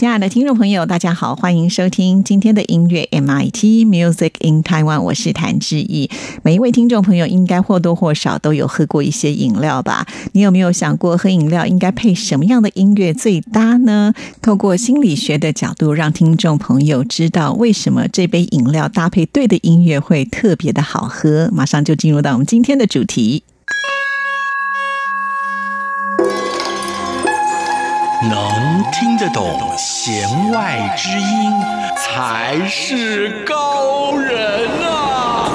亲爱的听众朋友，大家好，欢迎收听今天的音乐 MIT Music in Taiwan，我是谭志毅。每一位听众朋友应该或多或少都有喝过一些饮料吧？你有没有想过喝饮料应该配什么样的音乐最搭呢？透过心理学的角度，让听众朋友知道为什么这杯饮料搭配对的音乐会特别的好喝。马上就进入到我们今天的主题。能听得懂弦外之音，才是高人啊！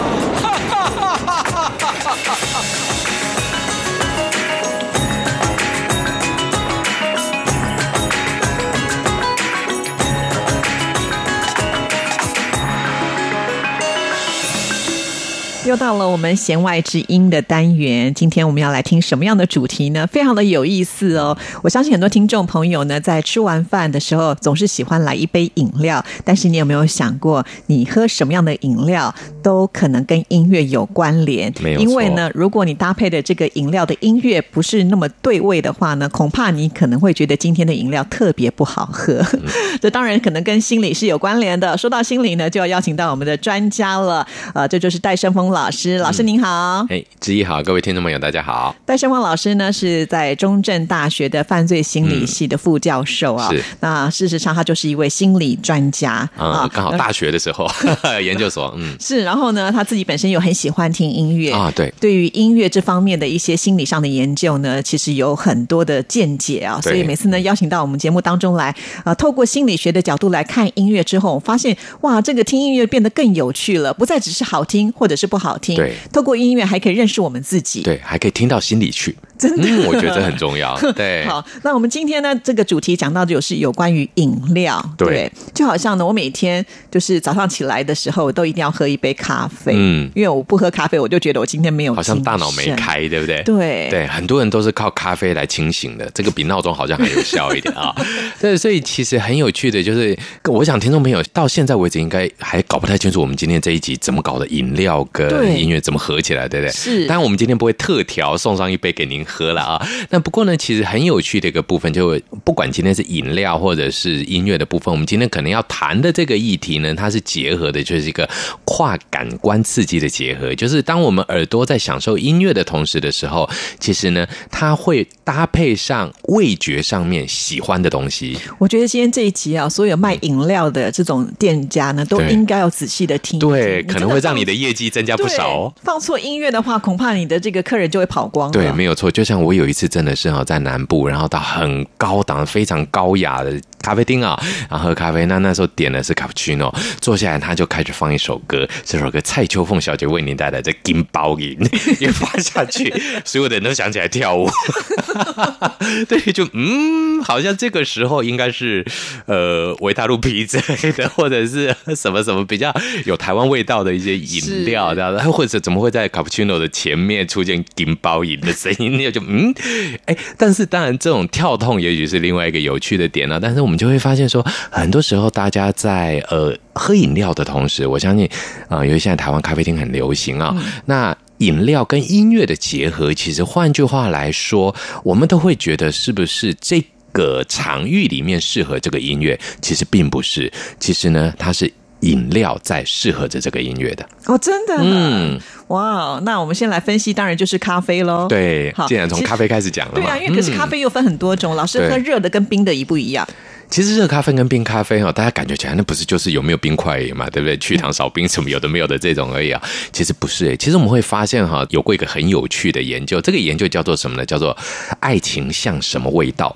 又到了我们弦外之音的单元，今天我们要来听什么样的主题呢？非常的有意思哦！我相信很多听众朋友呢，在吃完饭的时候，总是喜欢来一杯饮料。但是你有没有想过，你喝什么样的饮料，都可能跟音乐有关联？没有因为呢，如果你搭配的这个饮料的音乐不是那么对味的话呢，恐怕你可能会觉得今天的饮料特别不好喝。这当然可能跟心理是有关联的。说到心理呢，就要邀请到我们的专家了。呃，这就是戴胜峰老师。老师您好。哎，志毅好，各位听众朋友，大家好。戴胜旺老师呢是在中正大学的犯罪心理系的副教授啊。是那事实上，他就是一位心理专家啊，刚好大学的时候 研究所，嗯，是，然后呢，他自己本身又很喜欢听音乐啊对对于音乐这方面的一些心理上的研究呢，其实有很多的见解啊。所以每次呢，邀请到我们节目当中来，啊、透过心理学的角度来看音乐之后，我发现哇，这个听音乐变得更有趣了，不再只是好听或者是不好听，对。透过音乐还可以认识我们自己，对，还可以听到心里去，真的嗯，我觉得这很重要。对，好，那我们今天呢，这个主题讲到的就是有关于饮料，对就好像呢，我每天就是早上起来的时候，都一定要喝一杯咖啡，嗯因为我不喝咖啡，我就觉得我今天没有，好像大脑没，开，对不对？对对，很多人都是靠咖啡来清醒的，这个比闹钟好像还有效一点啊。对，所以其实很有趣的，就是我想听众朋友到现在为止应该还搞不太清楚我们今天这一集怎么搞的，饮料跟音乐怎么合起来，对不对？是当然我们今天不会特调送上一杯给您喝了啊。那不过呢，其实很有趣的一个部分，就不管今天是饮料或者是音乐的部分，我们今天可能要谈的这个议题呢，它是结合的，就是一个跨感官刺激的结合。就是当我们耳朵在享受音乐的同时的时候，其实呢，它会搭配上味觉上面喜欢的东西。我觉得今天这一集啊，所有卖饮料的这种店家呢，都应该要仔细的听听，对，可能会让你的业绩增加不少哦。放错音乐的话，恐怕你的这个客人就会跑光了。对，没有错。就像我有一次真的是哈，在南部，然后到很高档、非常高雅的咖啡厅啊，然后喝咖啡。那那时候点的是卡布奇诺，坐下来他就开始放一首歌，这首歌蔡秋凤小姐为您带来的《金包银》，一放下去，所有的人都想起来跳舞。对，就嗯，好像这个时候应该是呃维他露皮之类的，或者是 什么什么比较有台湾味道的一些饮料，是这样子，或者怎么会在卡布奇诺的前面出现金包银的声音？那就嗯，哎，但是当然这种跳痛也许是另外一个有趣的点呢、但是我们就会发现说，很多时候大家在呃喝饮料的同时，我相信啊、呃，因为现在台湾咖啡厅很流行啊，那。饮料跟音乐的结合，其实换句话来说，我们都会觉得是不是这个场域里面适合这个音乐？其实并不是，其实呢，它是饮料在适合着这个音乐的。哦，真的，嗯，哇，那我们先来分析，当然就是咖啡喽。对好，既然从咖啡开始讲了，对啊，因为可是嗯咖啡又分很多种，老师喝热的跟冰的一不一样。其实热咖啡跟冰咖啡哈，大家感觉起来那不是就是有没有冰块而已嘛，对不对？去糖少冰什么有的没有的这种而已啊。其实不是诶、其实我们会发现哈，有过一个很有趣的研究，这个研究叫做什么呢？叫做爱情像什么味道？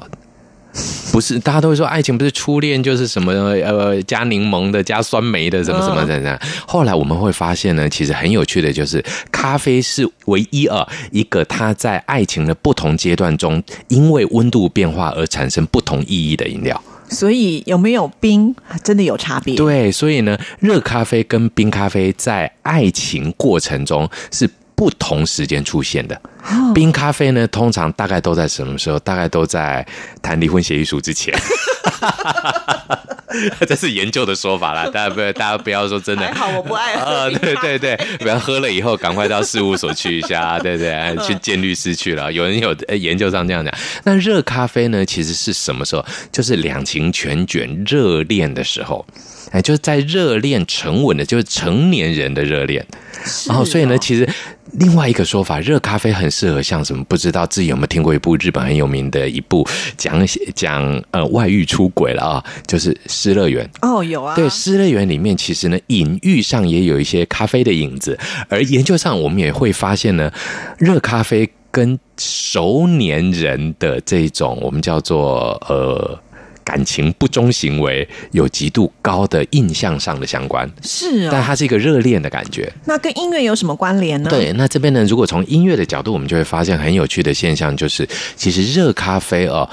不不是大家都会说爱情不是初恋就是什么呃加柠檬的加酸梅的什么什么的呢？后来我们会发现呢，其实很有趣的就是咖啡是唯一啊一个它在爱情的不同阶段中，因为温度变化而产生不同意义的饮料。所以有没有冰真的有差别？对，所以呢，热咖啡跟冰咖啡在爱情过程中是不同时间出现的。冰咖啡呢，通常大概都在什么时候？大概都在谈离婚协议书之前。这是研究的说法啦，大家不要，大家不要说真的。还好我不爱喝。对对对，不要喝了以后赶快到事务所去一下，对 对，去见律师去了。有人有研究上这样讲。那热咖啡呢，其实是什么时候？就是两情全卷、热恋的时候。哎，就是在热恋沉稳的，就是成年人的热恋。然后，所以呢，其实另外一个说法，热咖啡很适合像什么？不知道自己有没有听过一部日本很有名的一部讲讲呃外遇出轨了啊？就是《失乐园》哦，有啊。对，《失乐园》里面其实呢，隐喻上也有一些咖啡的影子，而研究上我们也会发现呢，热咖啡跟熟年人的这种我们叫做呃。感情不忠行为有极度高的印象上的相关，是啊，但它是一个热恋的感觉。那跟音乐有什么关联呢？对，那这边呢，如果从音乐的角度，我们就会发现很有趣的现象，就是其实热咖啡哦，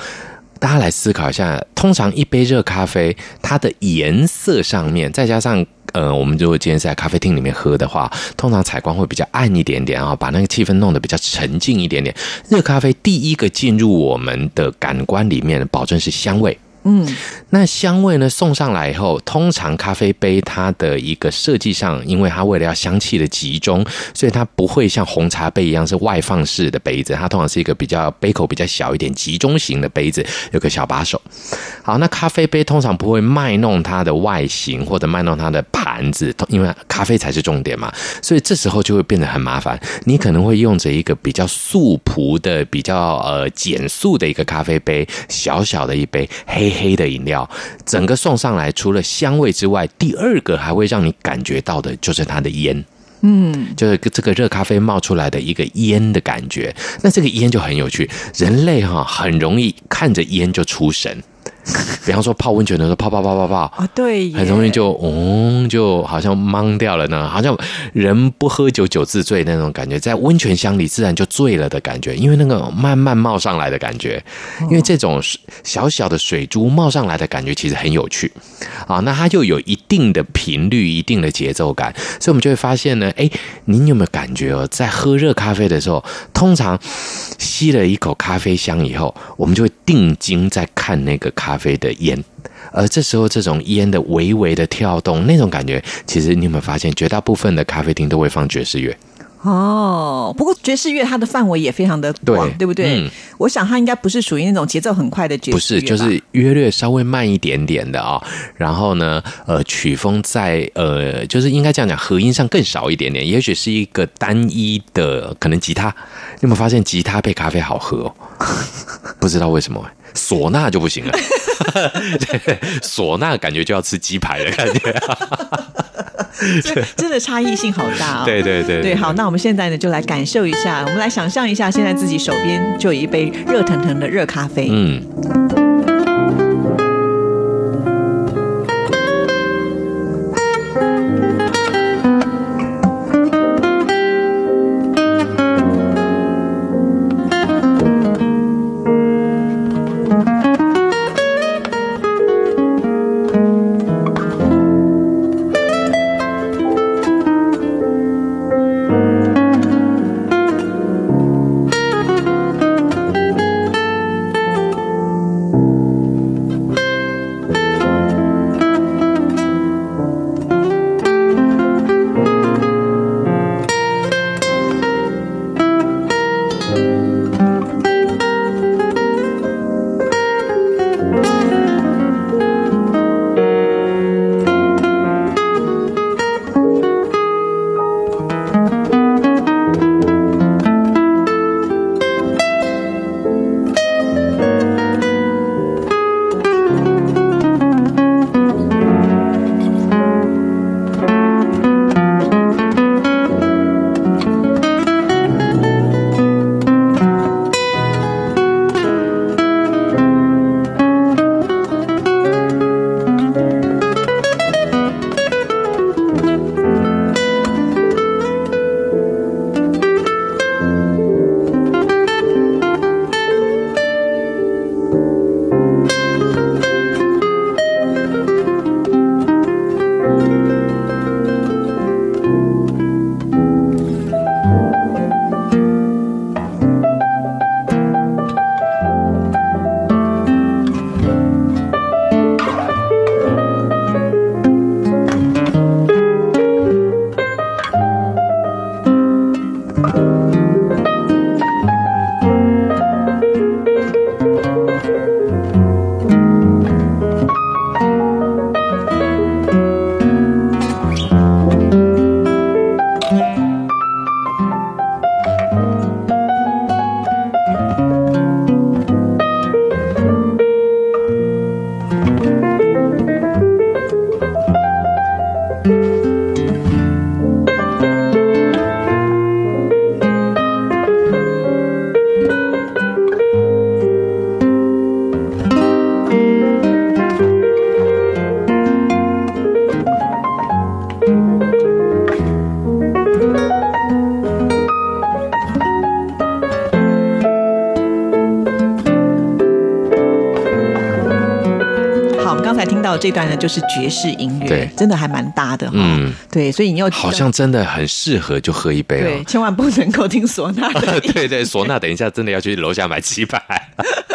大家来思考一下，通常一杯热咖啡，它的颜色上面，再加上呃，我们如果今天在咖啡厅里面喝的话，通常采光会比较暗一点点啊，把那个气氛弄得比较沉静一点点。热咖啡第一个进入我们的感官里面，保证是香味。嗯，那香味呢？送上来以后，通常咖啡杯它的一个设计上，因为它为了要香气的集中，所以它不会像红茶杯一样是外放式的杯子，它通常是一个比较杯口比较小一点、集中型的杯子，有个小把手。好，那咖啡杯通常不会卖弄它的外形或者卖弄它的盘子，因为咖啡才是重点嘛，所以这时候就会变得很麻烦。你可能会用着一个比较素朴的、比较呃简素的一个咖啡杯，小小的一杯黑。黑的饮料，整个送上来，除了香味之外，第二个还会让你感觉到的就是它的烟，嗯，就是这个热咖啡冒出来的一个烟的感觉。那这个烟就很有趣，人类哈很容易看着烟就出神。比方说泡温泉的时候，泡泡泡泡泡啊，对，很容易就嗯，就好像懵掉了呢，好像人不喝酒酒自醉那种感觉，在温泉乡里自然就醉了的感觉，因为那个慢慢冒上来的感觉，因为这种小小的水珠冒上来的感觉其实很有趣。啊，那它就有一定的频率、一定的节奏感，所以我们就会发现呢，哎，您有没有感觉哦，在喝热咖啡的时候，通常吸了一口咖啡香以后，我们就会定睛在看那个咖。咖啡的烟，而这时候这种烟的微微的跳动，那种感觉，其实你有没有发现，绝大部分的咖啡厅都会放爵士乐？哦，不过爵士乐它的范围也非常的广，对不对？我想它应该不是属于那种节奏很快的爵士不是，就是约略稍微慢一点点的啊。然后呢，呃，曲风在呃，就是应该这样讲，和音上更少一点点，也许是一个单一的可能吉他。你有没有发现吉他配咖啡好喝？哦？不知道为什么。唢呐就不行了，唢呐感觉就要吃鸡排的感觉，真的差异性好大 哦。对对对对，好，那我们现在呢就来感受一下，我们来想象一下，现在自己手边就有一杯热腾腾的热咖啡，嗯。到这段呢，就是爵士音乐，对真的还蛮搭的哈。嗯对，所以你要好像真的很适合就喝一杯对，哦。千万不能够听唢呐的。对对，唢呐等一下真的要去楼下买几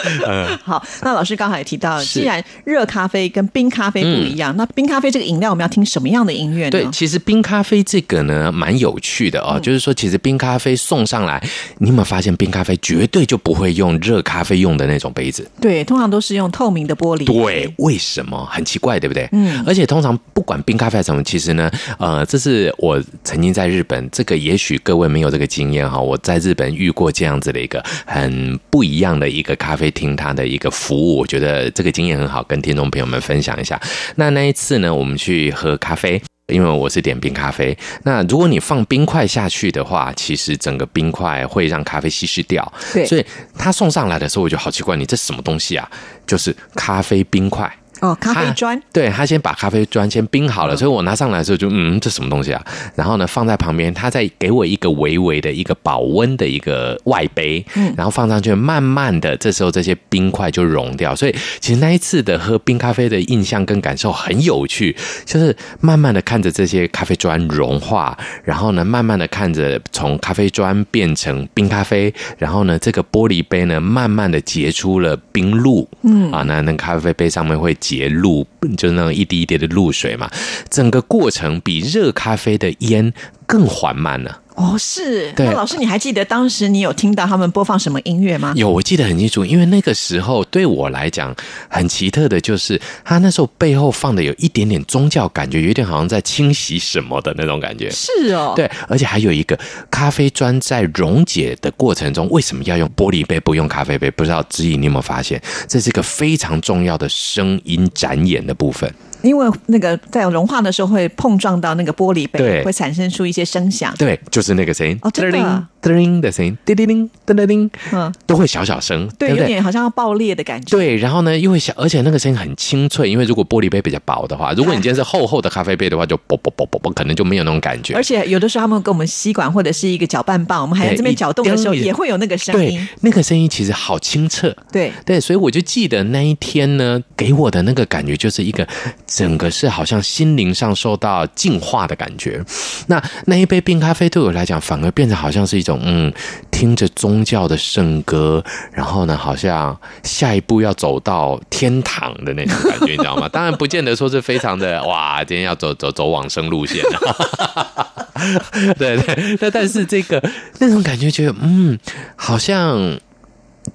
百。好，那老师刚好也提到，是既然热咖啡跟冰咖啡不一样，那冰咖啡这个饮料我们要听什么样的音乐呢？对，其实冰咖啡这个呢，蛮有趣的哦。就是说，其实冰咖啡送上来，你有没有发现，冰咖啡绝对就不会用热咖啡用的那种杯子？对，通常都是用透明的玻璃。对，为什么？很奇怪，对不对？嗯而且通常不管冰咖啡什么，其实呢，呃，这是我曾经在日本，这个也许各位没有这个经验哈。我在日本遇过这样子的一个很不一样的一个咖啡厅，它的一个服务，我觉得这个经验很好，跟听众朋友们分享一下。那那一次呢，我们去喝咖啡。因为我是点冰咖啡，那如果你放冰块下去的话，其实整个冰块会让咖啡稀释掉。对所以他送上来的时候，我就好奇怪，你这什么东西啊？就是咖啡冰块。哦，咖啡砖。对他先把咖啡砖先冰好了，所以我拿上来的时候就嗯，这什么东西啊？然后呢，放在旁边，他再给我一个微微的一个保温的一个外杯，嗯然后放上去，慢慢的，这时候这些冰块就融掉。所以其实那一次的喝冰咖啡的印象跟感受很有趣，就是慢慢的看着这些咖啡砖融化，然后呢，慢慢的看着从咖啡砖变成冰咖啡，然后呢，这个玻璃杯呢，慢慢的结出了冰露，嗯啊，那那咖啡杯上面会邪路就是那种一滴一滴的露水嘛，整个过程比热咖啡的烟更缓慢呢。哦，是。那老师，你还记得当时你有听到他们播放什么音乐吗？有，我记得很清楚，因为那个时候对我来讲很奇特的，就是他那时候背后放的有一点点宗教感觉，有点好像在清洗什么的那种感觉。是哦。。对，而且还有一个咖啡砖在溶解的过程中，为什么要用玻璃杯不用咖啡杯？不知道知怡你有没有发现，这是一个非常重要的声音展演的的部分。因为那个在融化的时候会碰撞到那个玻璃杯，对会产生出一些声响。对，就是那个声音，哦真的啊叮叮的声音，叮叮叮叮叮叮，嗯，都会小小声，对，有点好像要爆裂的感觉。对，然后呢，又会小，而且那个声音很清脆，因为如果玻璃杯比较薄的话，如果你今天是厚厚的咖啡杯的话，就啵啵啵啵啵，可能就没有那种感觉而。且有的时候他们跟我们吸管或者是一个搅拌棒，我们还在这边对搅动的时候，也会有那个声对音。，那个声音其实好清澈。对，对，所以我就记得那一天呢，给我的那个感觉就是一个整个是好像心灵上受到净化的感觉。那那一杯冰咖啡对我来讲，反而变得好像是一种嗯，听着宗教的圣歌，然后呢，好像下一步要走到天堂的那种感觉，你知道吗？当然不见得说是非常的 哇，今天要走走走往生路线 对对，那但是这个那种感觉，觉得嗯，好像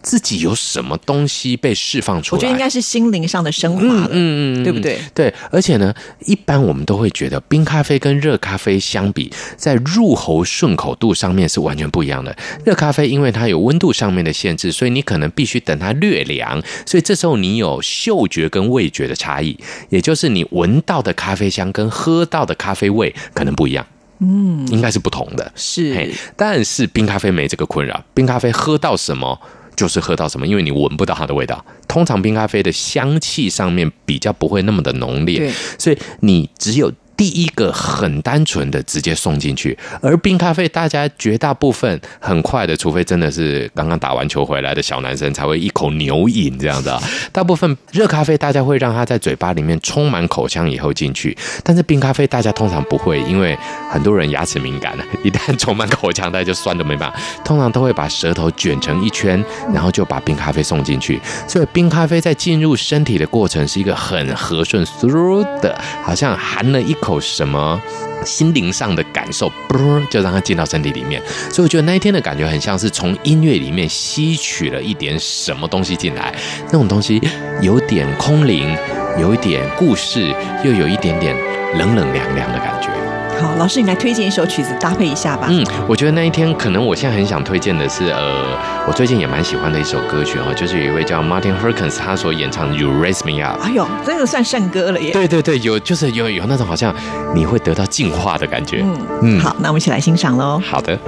自己有什么东西被释放出来。我觉得应该是心灵上的升华了，嗯对不对？对，而且呢，一般我们都会觉得冰咖啡跟热咖啡相比，在入喉顺口度上面是完全不一样的。热咖啡因为它有温度上面的限制，所以你可能必须等它略凉，所以这时候你有嗅觉跟味觉的差异，也就是你闻到的咖啡香跟喝到的咖啡味可能不一样。嗯，应该是不同的。是，但是冰咖啡没这个困扰，冰咖啡喝到什么就是喝到什么，因为你闻不到它的味道。通常冰咖啡的香气上面比较不会那么的浓烈，所以你只有。第一个很单纯的直接送进去，而冰咖啡大家绝大部分很快的，除非真的是刚刚打完球回来的小男生才会一口牛饮这样子啊。大部分热咖啡大家会让它在嘴巴里面充满口腔以后进去，但是冰咖啡大家通常不会，因为很多人牙齿敏感了，一旦充满口腔，大家就酸的没办法。通常都会把舌头卷成一圈，然后就把冰咖啡送进去。所以冰咖啡在进入身体的过程是一个很和顺、嗖的，好像含了一口口什么。心灵上的感受，啵就让它进到身体里面，所以我觉得那一天的感觉很像是从音乐里面吸取了一点什么东西进来，那种东西有点空灵，有一点故事，又有一点点冷冷凉凉的感觉。好，老师你来推荐一首曲子搭配一下吧。嗯，我觉得那一天可能我现在很想推荐的是，呃，我最近也蛮喜欢的一首歌曲哦，就是有一位叫 Martin Herkins 他所演唱的《You Raise Me Up》。哎呦，这个算圣歌了耶。对对对，有就是有有那种好像你会得到净化的感觉。嗯嗯好，那我们一起来欣赏喽。好的。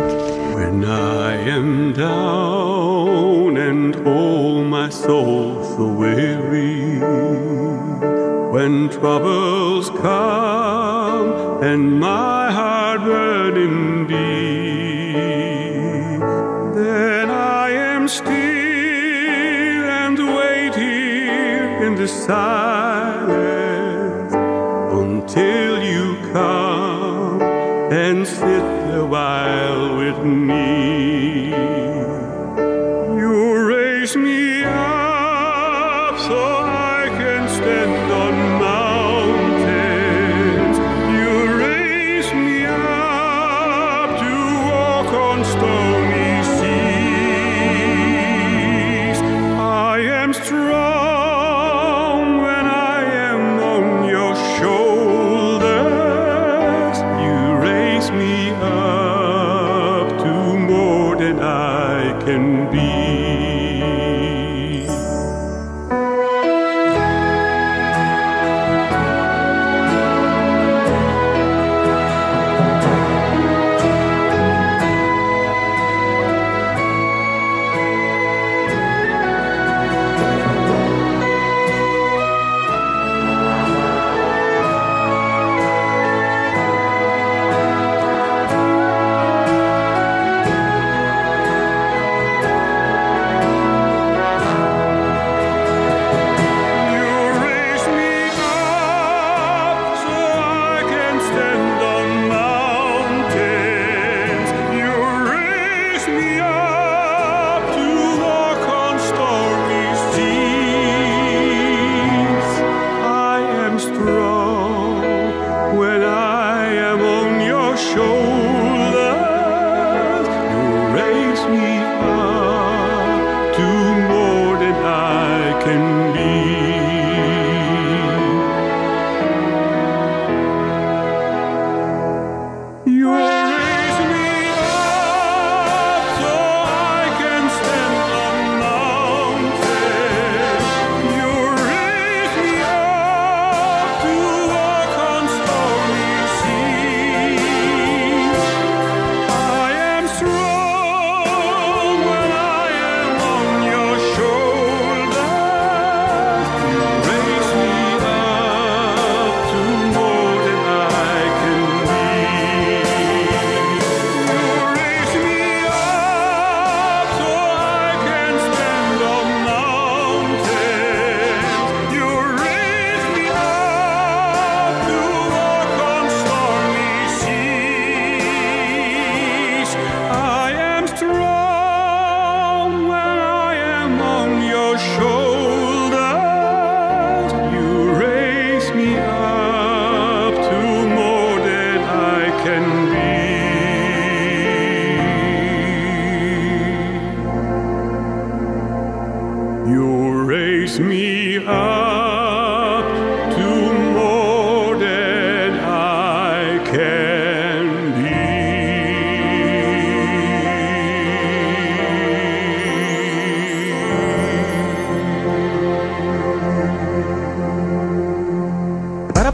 When I am down and oh my soul so weary, when troubles come and my heart burning deep, then I am still and wait here in the silence until you come and sit a while with me. You raise me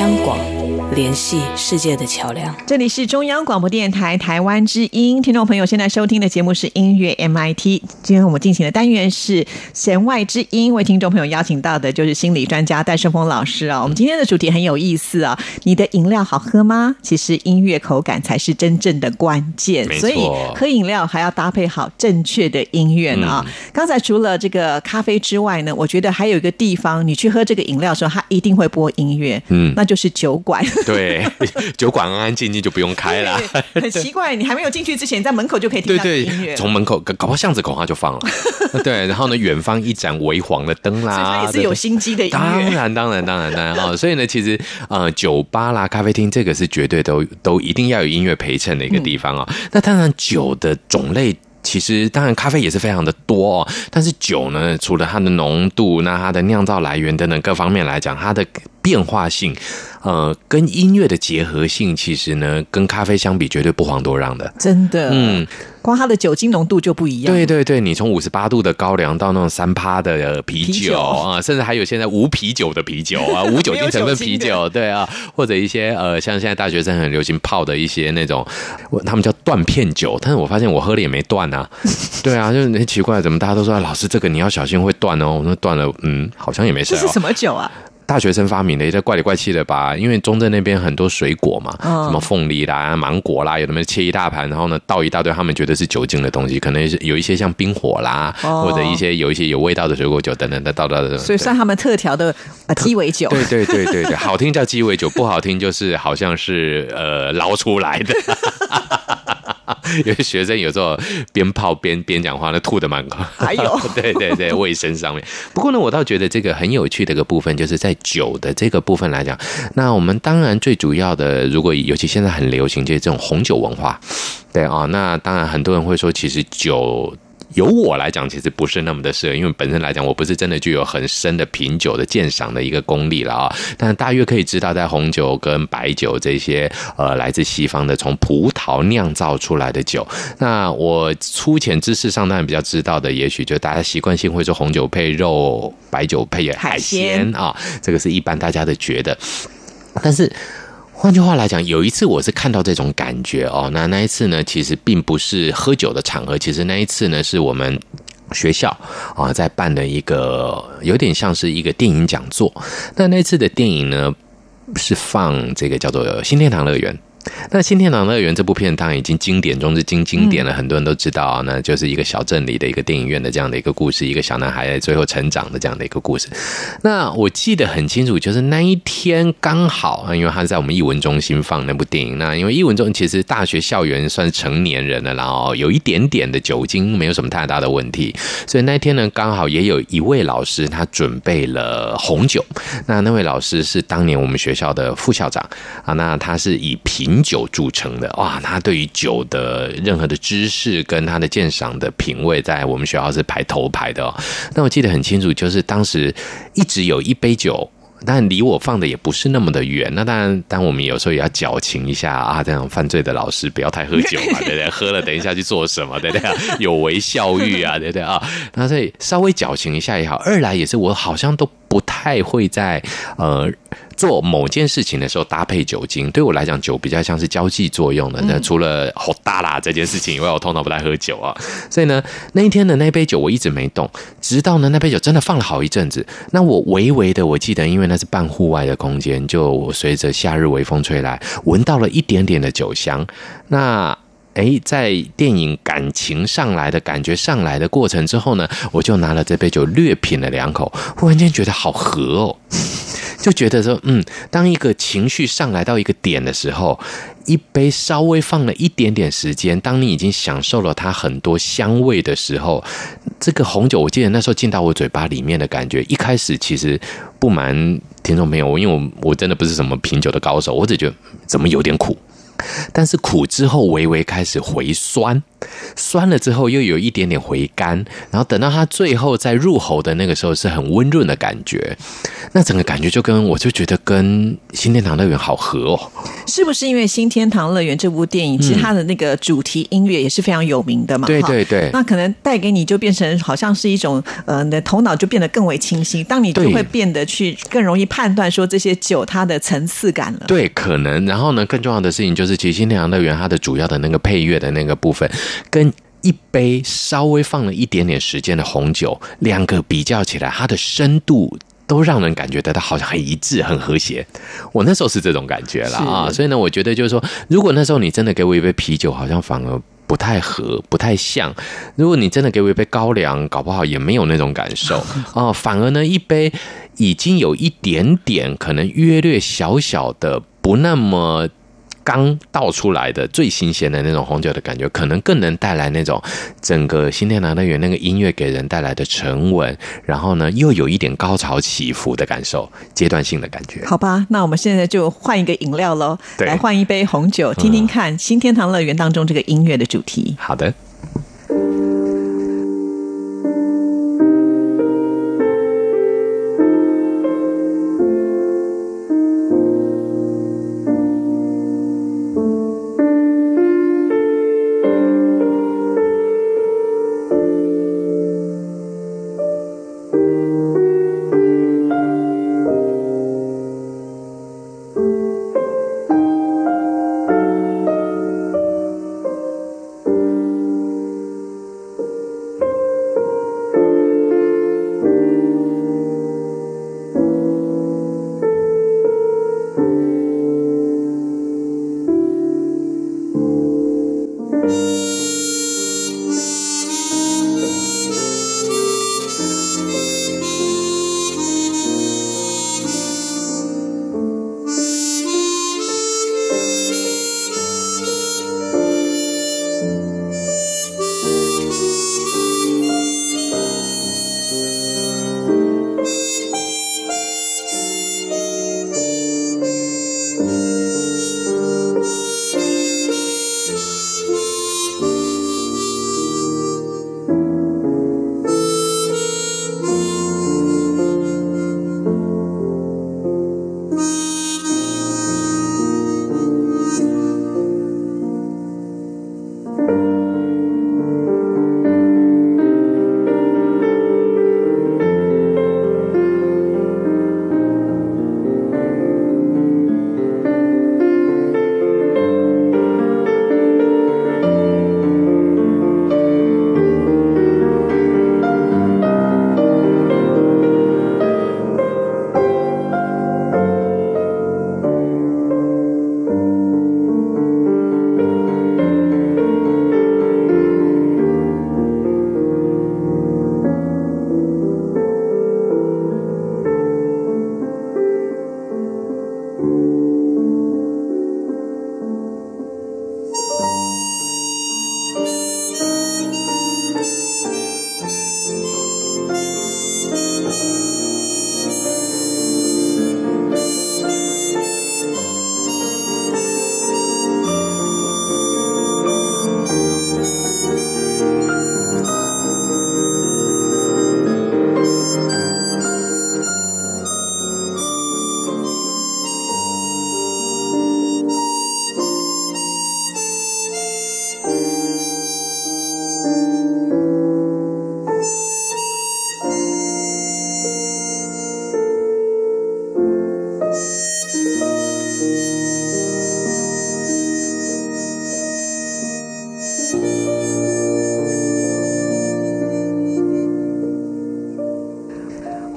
央广，联系世界的桥梁。这里是中央广播电台台湾之音，听众朋友现在收听的节目是音乐 MIT。今天我们进行的单元是弦外之音，为听众朋友邀请到的就是心理专家戴胜峰老师啊。我们今天的主题很有意思啊，你的饮料好喝吗？其实音乐口感才是真正的关键，所以喝饮料还要搭配好正确的音乐呢啊。刚才除了这个咖啡之外呢，我觉得还有一个地方，你去喝这个饮料的时候，它一定会播音乐，嗯那就是酒馆。对，酒馆安安静静就不用开了。很奇怪，你还没有进去之前，在门口就可以听到这个音乐。从门口搞搞不好巷子口它就放了。对，然后呢，远方一盏微黄的灯啦，所以它也是有心机的音乐当然，当然，当然，当然哈。所以呢，其实呃，酒吧啦、咖啡厅，这个是绝对都都一定要有音乐陪衬的一个地方啊、那当然，酒的种类。其实，当然，咖啡也是非常的多哦。但是酒呢，除了它的浓度、那它的酿造来源等等各方面来讲，它的变化性，呃，跟音乐的结合性，其实呢，跟咖啡相比，绝对不遑多让的。真的，嗯，光它的酒精浓度就不一样。对对对，你从五十八度的高粱到那种三趴的呃啤酒啊，甚至还有现在无啤酒的啤酒啊，无酒精成分啤酒酒，对啊，或者一些呃，像现在大学生很流行泡的一些那种，他们叫断片酒，但是我发现我喝了也没断啊，对啊，就是很奇怪，怎么大家都说老师这个你要小心会断哦，我说断了，嗯，好像也没事哦这是。什么酒啊？大学生发明的，也在怪里怪气的吧？因为中正那边很多水果嘛，嗯什么凤梨啦、芒果啦，有的么切一大盘，然后呢倒一大堆，他们觉得是酒精的东西，可能是有一些像冰火啦，哦或者一些有一些有味道的水果酒等等的倒到的。所以算 他们特调的呃鸡尾酒。对 对对对对，好听叫鸡尾酒，不好听就是好像是呃捞出来的。有些学生有时候边泡边边讲话，那吐的蛮快。还有对对 对，卫生上面。不过呢，我倒觉得这个很有趣的一个部分，就是在酒的这个部分来讲，那我们当然最主要的，如果尤其现在很流行就是这种红酒文化，对啊、那当然很多人会说，其实酒。由我来讲，其实不是那么的适合，因为本身来讲，我不是真的具有很深的品酒的鉴赏的一个功力了啊。但大约可以知道，在红酒跟白酒这些呃来自西方的从葡萄酿造出来的酒，那我粗浅知识上当然比较知道的，也许就大家习惯性会说红酒配肉，白酒配海海鲜鲜啊，这个是一般大家的觉得，但是。换句话来讲，有一次我是看到这种感觉哦，那那一次呢，其实并不是喝酒的场合，其实那一次呢是我们。学校啊，在办的一个有点像是一个电影讲座。那那次的电影呢，是放这个叫做《新天堂乐园》。那《新天堂乐园》这部片当然已经经典中之经经典了，很多人都知道啊。那就是一个小镇里的一个电影院的这样的一个故事，一个小男孩最后成长的这样的一个故事。那我记得很清楚，就是那一天刚好，因为他在我们艺文中心放那部电影。那因为艺文中其实大学校园算是成年人了，然后有一点点的酒精，没有什么太大的问题。所以那天呢，刚好也有一位老师，他准备了红酒。那那位老师是当年我们学校的副校长啊，那他是以品饮酒著称的哇，他对于酒的任何的知识跟他的鉴赏的品味，在我们学校是排头排的哦。那我记得很清楚，就是当时一直有一杯酒。但离我放的也不是那么的远，那当然，但我们有时候也要矫情一下啊，这样犯罪的老师不要太喝酒嘛，对不对？喝了等一下去做什么，对不对？有违校誉啊，对不对啊？那所以稍微矫情一下也好。二来也是我好像都不太会在呃做某件事情的时候搭配酒精，对我来讲，酒比较像是交际作用的。那除了好大啦这件事情以外，我通常不太喝酒啊。所以呢，那一天的那杯酒我一直没动，直到呢那杯酒真的放了好一阵子。那我微微的，我记得，因为那是半户外的空间，就随着夏日微风吹来，闻到了一点点的酒香。那诶，在电影感情上来的感觉上来的过程之后呢，我就拿了这杯酒略品了两口，忽然间觉得好合哦。就觉得说，嗯，当一个情绪上来到一个点的时候，一杯稍微放了一点点时间，当你已经享受了它很多香味的时候，这个红酒，我记得那时候进到我嘴巴里面的感觉，一开始其实不瞒听众朋友，因为我我真的不是什么品酒的高手，我只觉得怎么有点苦。但是苦之后微微开始回酸，酸了之后又有一点点回甘，然后等到它最后在入喉的那个时候是很温润的感觉，那整个感觉就跟我就觉得跟新天堂乐园好合哦。是不是因为《新天堂乐园》这部电影，其实它的那个主题音乐也是非常有名的嘛？对对对那可能带给你就变成好像是一种呃，你的头脑就变得更为清晰，当你就会变得去更容易判断说这些酒它的层次感了。对，可能。然后呢，更重要的事情就是，其实新天堂乐园它的主要的那个配乐的那个部分，跟一杯稍微放了一点点时间的红酒，两个比较起来，它的深度。都让人感觉得到好像很一致、很和谐。我那时候是这种感觉了啊，所以呢，我觉得就是说，如果那时候你真的给我一杯啤酒，好像反而不太合、不太像。如果你真的给我一杯高粱，搞不好也没有那种感受啊、反而呢，一杯已经有一点点可能约略小小的不那么。刚倒出来的最新鲜的那种红酒的感觉，可能更能带来那种整个新天堂乐园那个音乐给人带来的沉稳，然后呢又有一点高潮起伏的感受，阶段性的感觉。好吧，那我们现在就换一个饮料喽，来换一杯红酒，听听看《新天堂乐园》当中这个音乐的主题。好的。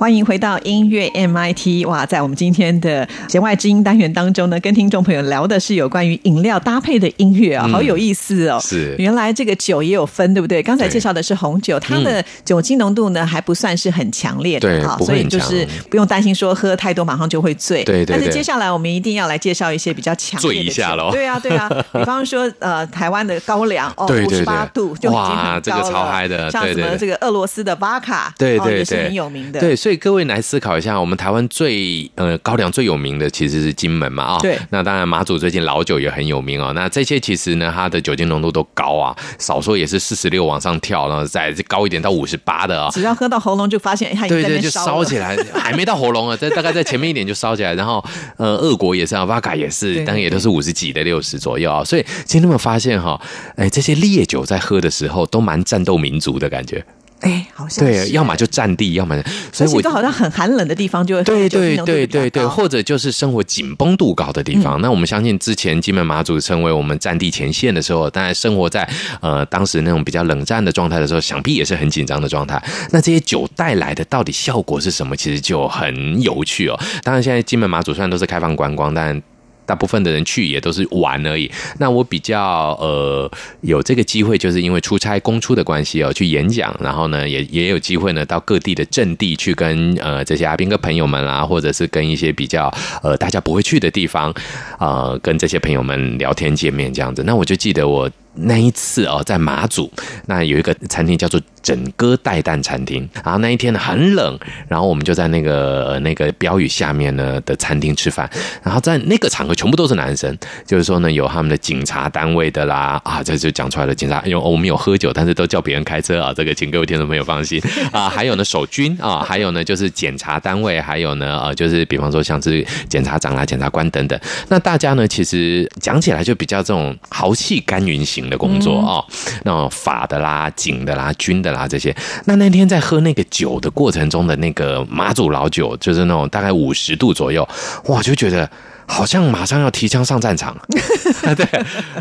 欢迎回到音乐 MIT 哇，在我们今天的弦外之音单元当中呢，跟听众朋友聊的是有关于饮料搭配的音乐啊，嗯好有意思哦。是。原来这个酒也有分，对不对？刚才介绍的是红酒，它的酒精浓度呢还不算是很强烈的对哈，所以就是不用担心说喝太多马上就会醉。对对对。但是接下来我们一定要来介绍一些比较强烈的醉一下喽对啊，对啊，比方说呃，台湾的高粱哦，五十八度就已经哇这个很高了，超嗨的像什么这个俄罗斯的巴卡，对对对，哦也是很有名的。对，所以各位来思考一下，我们台湾最呃高粱最有名的其实是金门嘛啊、对那当然马祖最近老酒也很有名哦。那这些其实呢，它的酒精浓度都高啊，少说也是四十六往上跳，然后再高一点到五十八的啊、只要喝到喉咙就发现哎它对对，就烧起来，还没到喉咙啊，在 大概在前面一点就烧起来。然后呃，俄国也是啊，瓦卡也是，对当然也都是五十几的、六十左右啊。所以其实你有没有发现哈、哎，这些烈酒在喝的时候都蛮战斗民族的感觉。哎，好像对，是要么就占地，要么所以我都好像很寒冷的地方就会对对对对对，或者就是生活紧绷度高的地方。那我们相信之前金门马祖成为我们战地前线的时候，当然生活在呃当时那种比较冷战的状态的时候，想必也是很紧张的状态。那这些酒带来的到底效果是什么？其实就很有趣哦。当然，现在金门马祖虽然都是开放观光，但大部分的人去也都是玩而已。那我比较呃有这个机会，就是因为出差公出的关系哦，去演讲，然后呢也也有机会呢到各地的阵地去跟呃这些阿兵哥朋友们啦，或者是跟一些比较呃大家不会去的地方，呃跟这些朋友们聊天见面这样子。那我就记得我。那一次哦，在马祖，那有一个餐厅叫做枕歌带蛋餐厅，然后那一天呢很冷，然后我们就在那个、那个标语下面呢的餐厅吃饭，然后在那个场合全部都是男生，就是说呢有他们的警察单位的啦，啊这就讲出来了，警察因为我们有喝酒，但是都叫别人开车啊，这个请各位听众朋友放心啊，还有呢守军啊，还有呢就是检察单位，还有呢呃就是比方说像是检察长啦、检察官等等，那大家呢其实讲起来就比较这种豪气干云型的工作哦，那种法的啦、警的啦、军的啦这些。那那天在喝那个酒的过程中的那个马祖老酒，就是那种大概五十度左右，哇，就觉得好像马上要提枪上战场，对，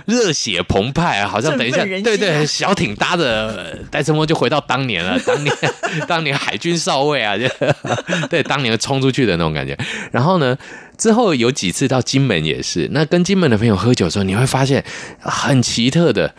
热血澎湃啊，好像等一下，对对，小艇搭着戴森波就回到当年了，当年 当年海军少尉啊，就对，当年冲出去的那种感觉。然后呢，之后有几次到金门也是，那跟金门的朋友喝酒的时候，你会发现很奇特的，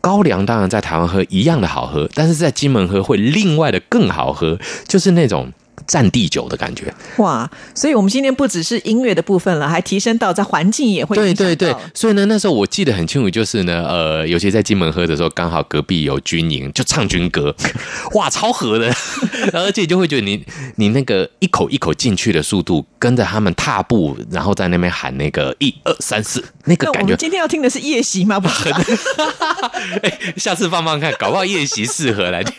高粱当然在台湾喝一样的好喝，但是在金门喝会另外的更好喝，就是那种。战地酒的感觉，哇！所以我们今天不只是音乐的部分了，还提升到在环境也会对对对，所以呢，那时候我记得很清楚，就是呢，呃，尤其在金门喝的时候，刚好隔壁有军营，就唱军歌，哇，超合的，而且就会觉得你你那个一口一口进去的速度，跟着他们踏步，然后在那边喊那个一二三四，那个感觉。今天要听的是夜袭吗？不是。吧，哎，下次放放看，搞不好夜袭适合来听，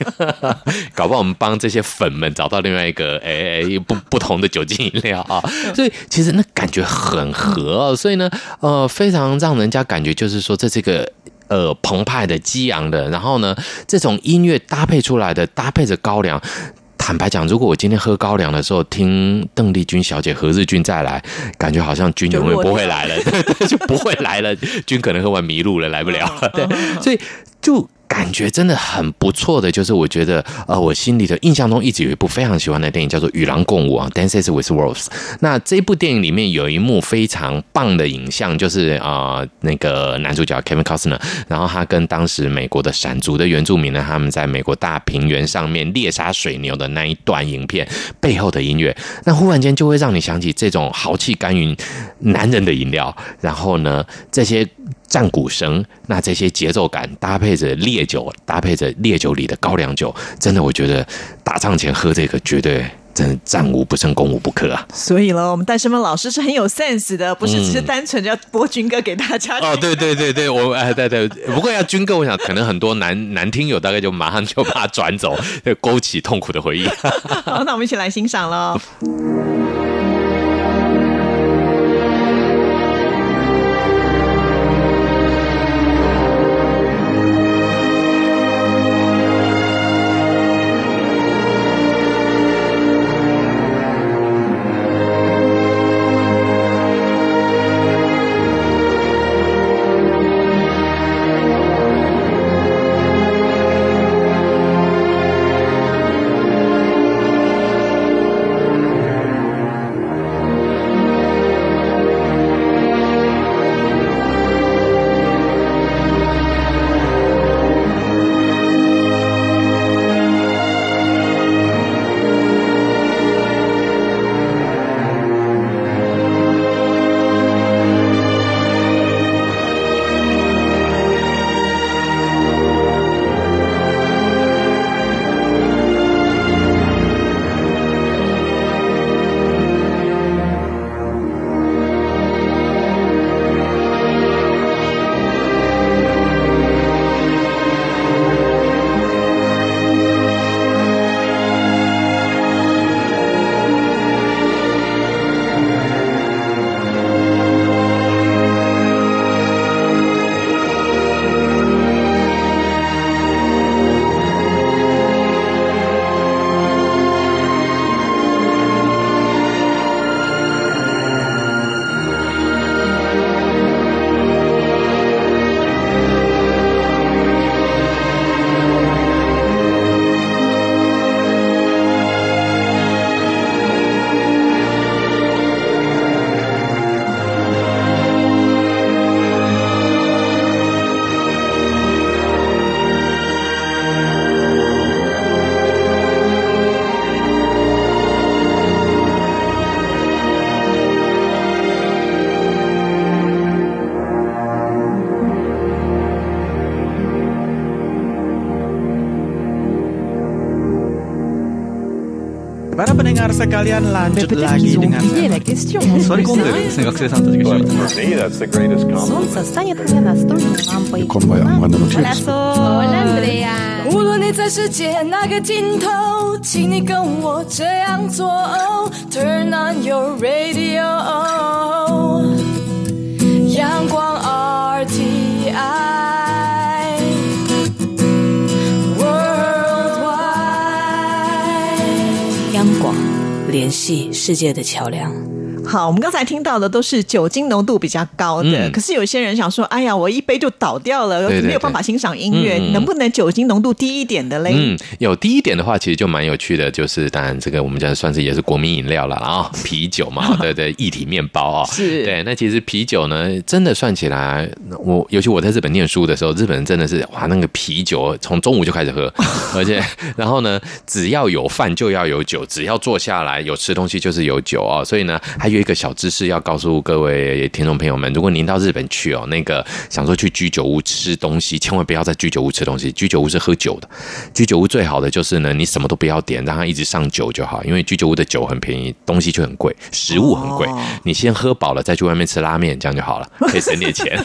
搞不好我们帮这些粉们找到另外一个哎 哎不不同的酒精饮料啊，所以其实那感觉很合哦，所以呢，呃，非常让人家感觉就是说这是一个。呃，澎湃的、激昂的，然后呢，这种音乐搭配出来的，搭配着高粱。坦白讲，如果我今天喝高粱的时候听邓丽君小姐、何日君再来，感觉好像君永远不会来了，就不会来了。君可能喝完迷路了，来不了了。对，所以就感觉真的很不错的，就是我觉得呃，我心里的印象中一直有一部非常喜欢的电影叫做《与狼共舞》啊，《Dances with Wolves》。那这部电影里面有一幕非常棒的影像，就是啊、呃那个男主角 Kevin Costner，然后他跟当时美国的闪族的原住民呢，他们在美国大平原上面猎杀水牛的那一段影片背后的音乐，那忽然间就会让你想起这种豪气干云男人的饮料，然后呢，这些战鼓声，那这些节奏感搭配着猎烈酒，搭配着烈酒里的高粱酒，真的，我觉得打仗前喝这个绝对。真的战无不胜，攻无不克啊！所以了，我们戴胜峰老师是很有 sense 的，不是只是单纯的要播军歌给大家。嗯哦，对对对对，我 哎对对，不过要军歌，我想可能很多男男听友大概就马上就把它转走，就勾起痛苦的回忆。好，那我们一起来欣赏喽。Well, 喋ってま for す me, that's the greatest compliment. Солнце станет мне настольной лампой. こんばんはお花の Hola, Sol. Andrea. 无论你在世界哪个尽头，请你跟我这样做。Turn on your radio， 联系世界的桥梁。好，我们刚才听到的都是酒精浓度比较高的，嗯可是有些人想说，哎呀，我一杯就倒掉了，对对没有办法欣赏音乐，能不能酒精浓度低一点的嘞？嗯，有低一点的话，其实就蛮有趣的，就是当然这个我们讲算是也是国民饮料了啊，啤酒嘛，对对，一 体面包啊、是对。那其实啤酒呢，真的算起来，我尤其我在日本念书的时候，日本人真的是哇，那个啤酒从中午就开始喝，而且然后呢，只要有饭就要有酒，只要坐下来有吃东西就是有酒哦。所以呢，还有一个小知识要告诉各位听众朋友们，如果您到日本去哦，那个想说去居酒屋吃东西，千万不要在居酒屋吃东西，居酒屋是喝酒的。居酒屋最好的就是呢，你什么都不要点，让它一直上酒就好，因为居酒屋的酒很便宜，东西却很贵，食物很贵。哦你先喝饱了再去外面吃拉面，这样就好了，可以省点钱。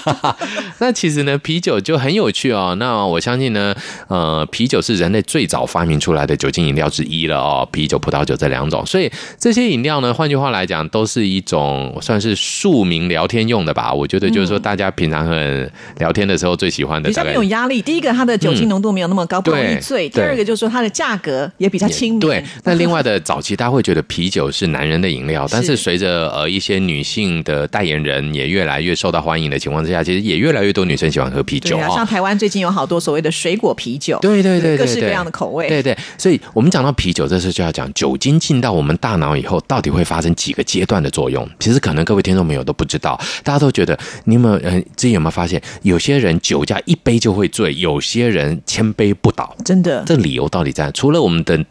那其实呢，啤酒就很有趣哦。那我相信呢，呃，啤酒是人类最早发明出来的酒精饮料之一了哦，啤酒、葡萄酒这两种。所以这些饮料呢，换句话来讲，都是一种算是庶民聊天用的吧。我觉得就是说，大家平常很聊天的时候最喜欢的，比较没有压力。第一个，它的酒精浓度没有那么高，不容易醉；第二个就是说它的价格也比较亲民。对，那另外的早期大家会觉得啤酒是男人的饮料，但是随着呃一些女性的代言人也越来越受到欢迎的情况之下，其实也越来越多女生喜欢喝啤酒对啊，像哦。台湾最近有好多所谓的水果啤酒，对对对对对，各式各样的口味。对对，所以我们讲到啤酒，这次就要讲酒精进到我们大脑以后，到底会发生几个阶段的作用？其实可能各位听众朋友都不知道，大家都觉得你有没有呃，自己有没有发现，有些人酒驾一杯就会醉，有些人千杯不倒，真的。这理由到底在？除了我们的。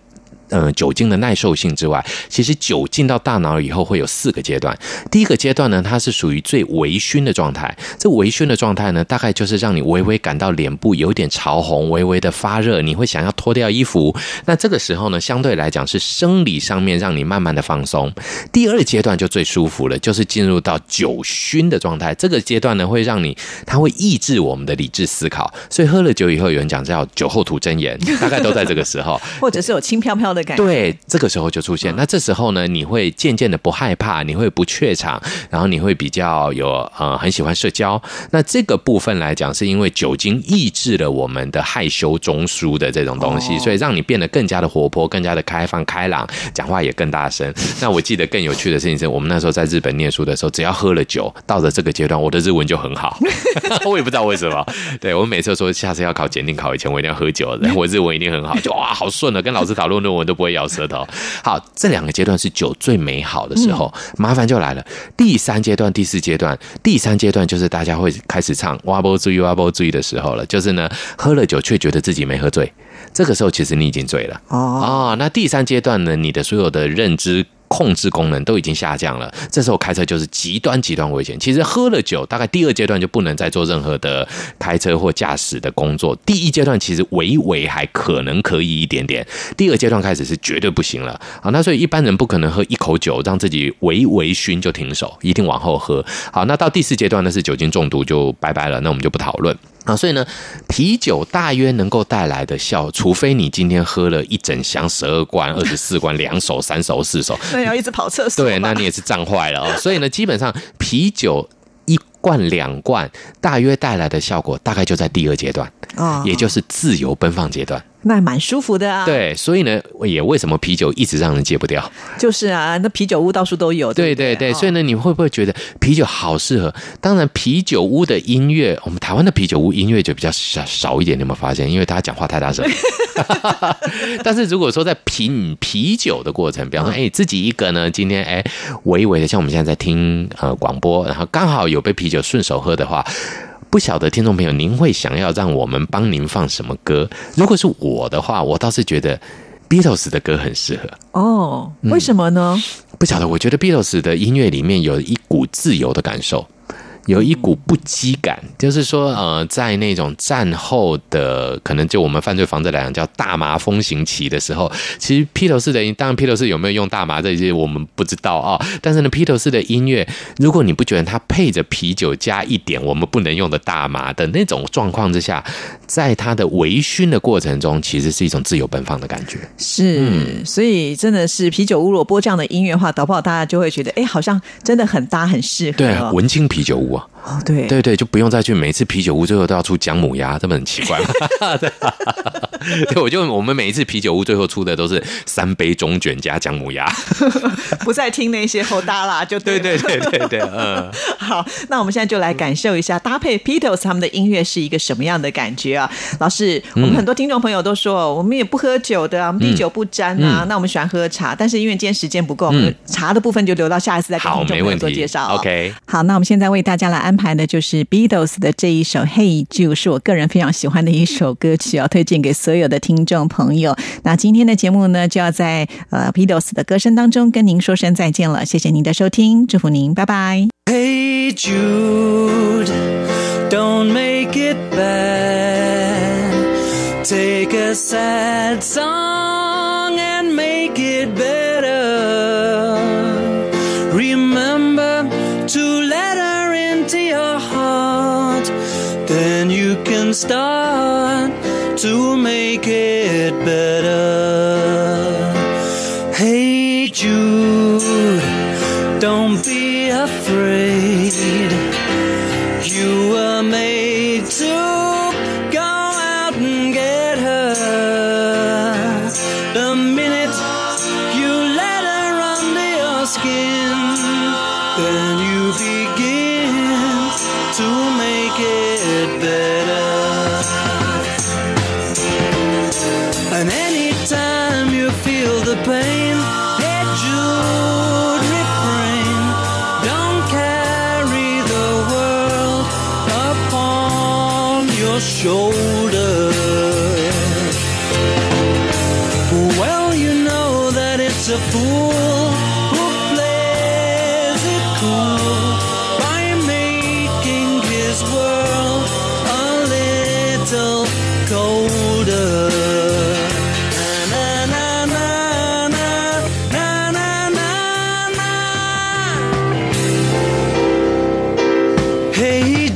呃，酒精的耐受性之外，其实酒进到大脑以后会有四个阶段。第一个阶段呢，它是属于最微醺的状态。这微醺的状态呢，大概就是让你微微感到脸部有点潮红，微微的发热，你会想要脱掉衣服。那这个时候呢，相对来讲是生理上面让你慢慢的放松。第二阶段就最舒服了，就是进入到酒醺的状态。这个阶段呢，会让你它会抑制我们的理智思考。所以喝了酒以后，有人讲叫酒后吐真言，大概都在这个时候。或者是有轻飘飘的感觉。对，这个时候就出现。那这时候呢，你会渐渐的不害怕，你会不怯场，然后你会比较有呃很喜欢社交。那这个部分来讲，是因为酒精抑制了我们的害羞中枢的这种东西，哦所以让你变得更加的活泼，更加的开放开朗，讲话也更大声。那我记得更有趣的事情是，我们那时候在日本念书的时候，只要喝了酒，到了这个阶段，我的日文就很好。我也不知道为什么。对我每次说下次要考检定考以前，我一定要喝酒，然后我日文一定很好，就哇好顺了，跟老师讨论论文都不会咬舌头。好，这两个阶段是酒最美好的时候，麻烦就来了。第三阶段、第四阶段，第三阶段就是大家会开始唱“哇不注意哇不注意”的时候了，就是呢，喝了酒却觉得自己没喝醉，这个时候其实你已经醉了。哦，哦，那第三阶段呢，你的所有的认知。控制功能都已经下降了，这时候开车就是极端极端危险。其实喝了酒，大概第二阶段就不能再做任何的开车或驾驶的工作。第一阶段其实微微还可能可以一点点，第二阶段开始是绝对不行了。啊，那所以一般人不可能喝一口酒让自己微微醺就停手，一定往后喝。好，那到第四阶段呢是酒精中毒就拜拜了，那我们就不讨论。啊，所以呢，啤酒大约能够带来的效，除非你今天喝了一整箱十二罐、二十四罐，两手、三手、四手，那要一直跑厕所。对，那你也是胀坏了哦。所以呢，基本上啤酒一罐、两罐，大约带来的效果，大概就在第二阶段，哦也就是自由奔放阶段。那还蛮舒服的啊。，对，所以呢，也为什么啤酒一直让人戒不掉？就是啊，那啤酒屋到处都有。对对不对对，所以呢，呢，你会不会觉得啤酒好适合？当然，啤酒屋的音乐，我们台湾的啤酒屋音乐就比较少少一点，你有没有发现？因为大家讲话太大声。但是如果说在品啤酒的过程，比方说，哎、自己一个呢，今天哎，微微的，像我们现在在听呃广播，然后刚好有杯啤酒顺手喝的话。不晓得听众朋友，您会想要让我们帮您放什么歌？如果是我的话，我倒是觉得 Beatles 的歌很适合。哦，嗯为什么呢？不晓得，我觉得 Beatles 的音乐里面有一股自由的感受，有一股不羁感，就是说，呃，在那种战后的，可能就我们犯罪防治来讲叫大麻风行期的时候，其实披头士的，当然披头士有没有用大麻这些我们不知道啊、但是呢，披头士的音乐，如果你不觉得它配着啤酒加一点我们不能用的大麻的那种状况之下，在它的微醺的过程中，其实是一种自由奔放的感觉。是，嗯所以真的是啤酒屋如果播这样的音乐的话，搞不好大家就会觉得，哎，好像真的很搭，很适合。对，文青啤酒屋啊，哦，对对对，就不用再去每一次啤酒屋最后都要出姜母鸭，这么很奇怪吗？对，我就我们每一次啤酒屋最后出的都是三杯中卷加姜母鸭。不再听那些后搭啦，就对对对对对对，嗯。好，那我们现在就来感受一下搭配 Beatles 他们的音乐是一个什么样的感觉啊？老师，我们很多听众朋友都说，我们也不喝酒的啊，我们滴酒不沾啊，那我们喜欢喝茶，但是因为今天时间不够，我们茶的部分就留到下一次再跟听众朋友做介绍。OK，好，那我们现在为大家来安排的就是 Beatles 的这一首《Hey Jude》，是我个人非常喜欢的一首歌曲哦，推荐给所有的听众朋友。那今天的节目呢，就要在呃 Beatles 的歌声当中跟您说声再见了，谢谢您的收听，祝福您，拜拜。Hey Jude, don't make it bad. Take a sad song and make it better. Remember can start to make it better.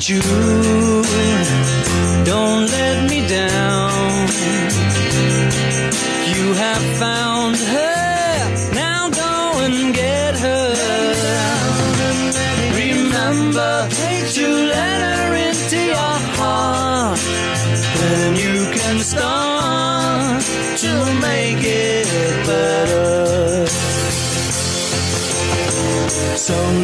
Jude, don't let me down. You have found her, now go and get her. Remember to let her into your heart. Then you can start to make it better. So